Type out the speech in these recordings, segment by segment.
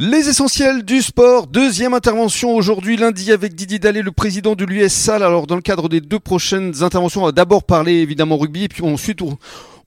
Les essentiels du sport, deuxième intervention aujourd'hui lundi avec Didier Dallet, le président de l'US. Alors dans le cadre des deux prochaines interventions, on va d'abord parler évidemment rugby et puis ensuite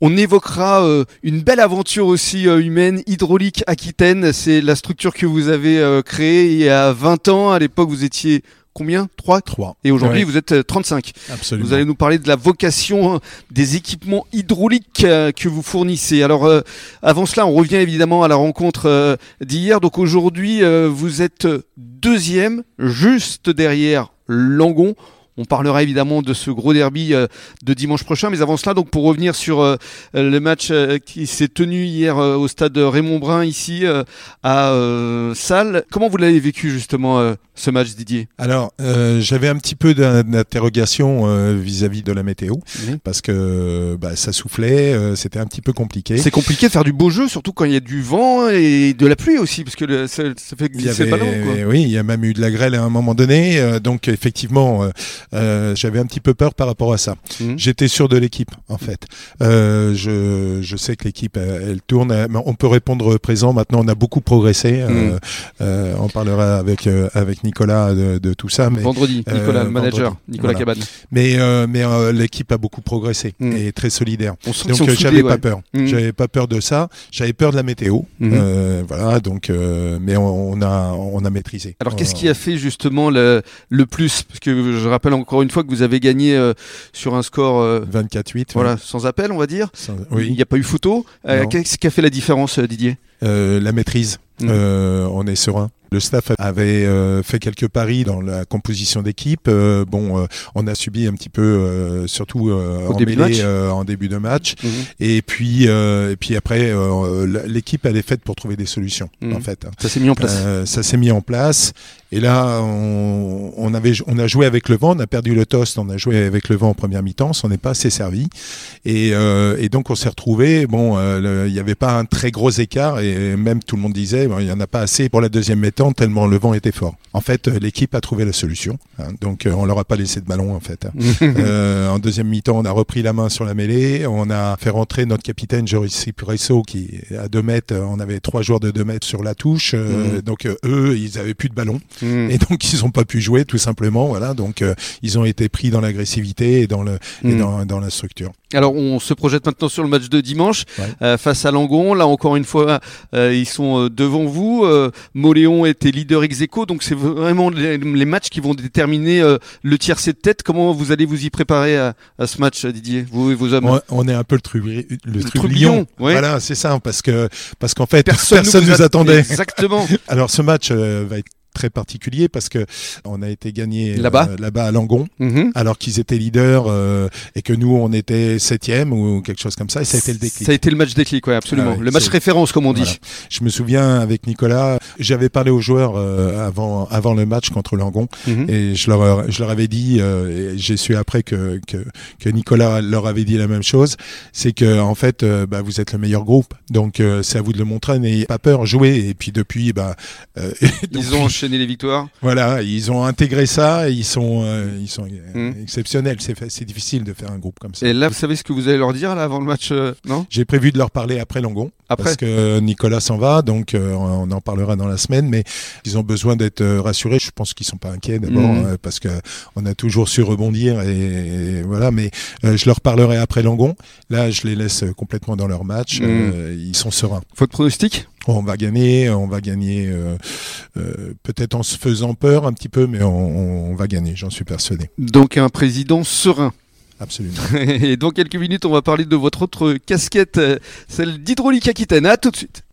on, évoquera euh, une belle aventure aussi euh, humaine, hydraulique Aquitaine. C'est la structure que vous avez euh, créée il y a 20 ans. À l'époque vous étiez combien? 3 3. Et aujourd'hui, vous êtes 35. Euh, Absolument. Vous allez nous parler de la vocation hein, des équipements hydrauliques euh, que vous fournissez. Alors, euh, avant cela, on revient évidemment à la rencontre d'hier. Donc aujourd'hui, vous êtes deuxième, juste derrière Langon. On parlera évidemment de ce gros derby de dimanche prochain, mais avant cela, donc pour revenir sur le match qui s'est tenu hier au stade Raymond Brun ici à Salle, comment vous l'avez vécu justement ce match, Didier? Alors, euh, j'avais un petit peu d'interrogation euh, vis-à- -vis de la météo, mmh. parce que bah, ça soufflait, euh, c'était un petit peu compliqué. C'est compliqué de faire du beau jeu, surtout quand il y a du vent et de la pluie aussi, parce que le, ça, ça, fait glisser le ballon. Quoi. Oui, il y a même eu de la grêle à un moment donné, euh, donc effectivement, euh, j'avais un petit peu peur par rapport à ça. Mmh. J'étais sûr de l'équipe, en fait. je, je sais que l'équipe, elle, elle, tourne, on peut répondre présent, maintenant on a beaucoup progressé, mmh. on parlera avec, avec Nicolas de, de, tout ça. Mais, vendredi, euh, Nicolas, euh, le manager, vendredi. Nicolas voilà. Cabane. Mais, euh, mais euh, l'équipe a beaucoup progressé mm. et très solidaire. Donc j'avais ouais. pas peur. J'avais pas peur de ça. J'avais peur de la météo. Voilà, donc, mais on, on, a, on a maîtrisé. Alors qu'est-ce qui a fait justement le, le plus? Parce que je rappelle encore une fois que vous avez gagné sur un score 24-8. Voilà, ouais. sans appel, on va dire. Sans, oui. Il n'y a pas eu photo. qu'est-ce qui a fait la différence, Didier? La maîtrise. on est serein. Le staff avait euh, fait quelques paris dans la composition d'équipe. Euh, bon, euh, on a subi un petit peu, euh, surtout en, début mêlée, en début de match. Mmh. Et puis, et puis après, l'équipe elle est faite pour trouver des solutions. Mmh. En fait, ça s'est mis en place. ça s'est mis en place. Et là, on, on, avait, on a joué avec le vent. On a perdu le toast. On a joué avec le vent en première mi-temps. On n'est pas assez servi. Et, et donc, on s'est retrouvé. Bon, il n'y avait pas un très gros écart. Et même tout le monde disait, il n'y en a pas assez pour la deuxième mi-temps tellement le vent était fort. En fait, l'équipe a trouvé la solution. Hein, donc, euh, on leur a pas laissé de ballon en fait. euh, en deuxième mi-temps, on a repris la main sur la mêlée. On a fait rentrer notre capitaine Joris Presso qui à 2 mètres. On avait trois joueurs de 2 mètres sur la touche. Euh, mmh. Donc, euh, eux, ils avaient plus de ballon mmh. et donc ils ont pas pu jouer tout simplement. Voilà. Donc, euh, ils ont été pris dans l'agressivité et dans le mmh. et dans, dans la structure. Alors on se projette maintenant sur le match de dimanche ouais. euh, face à Langon. Là encore une fois, euh, ils sont devant vous. Euh, Moléon était leader ex aequo, donc c'est vraiment les, les, matchs qui vont déterminer euh, le tiercé de tête. Comment vous allez vous y préparer à, à ce match, Didier, vous et vos hommes on, on, est un peu le, trubri, le, le trublion. Ouais. Voilà, c'est ça, parce que parce qu'en fait personne, personne nous, nous attendait. Exactement. Alors ce match euh, va être très particulier parce que on a été gagné là-bas euh, là-bas à Langon -hmm. alors qu'ils étaient leaders euh, et que nous on était septième ou quelque chose comme ça et ça a été le déclic. Ça a été le match déclic, ouais, absolument. Ah ouais, le match référence comme on dit. Voilà. Je me souviens avec Nicolas, j'avais parlé aux joueurs euh, avant avant le match contre Langon Mhm. et je leur je leur avais dit et j'ai su après que, que que Nicolas leur avait dit la même chose, c'est que en fait bah, vous êtes le meilleur groupe donc c'est à vous de le montrer n'ayez pas peur, jouez et puis depuis bah ils ont enchaîné les victoires. Voilà, ils ont intégré ça et ils sont, euh, ils sont mmh. exceptionnels. C'est difficile de faire un groupe comme ça. Et là, vous savez ce que vous allez leur dire là avant le match, euh, non? J'ai prévu de leur parler après Langon. Après Parce que Nicolas s'en va, donc euh, on en parlera dans la semaine. Mais ils ont besoin d'être rassurés. Je pense qu'ils sont pas inquiets d'abord Mmh. mmh. parce que on a toujours su rebondir et, et voilà. Mais je leur parlerai après Langon. Là, je les laisse complètement dans leur match. Mmh. ils sont sereins. Votre pronostic? On va gagner, on va gagner euh, euh, peut-être en se faisant peur un petit peu, mais on, on va gagner, j'en suis persuadé. Donc un président serein. Absolument. Et dans quelques minutes, on va parler de votre autre casquette, celle d'Hydraulique Aquitaine. À tout de suite.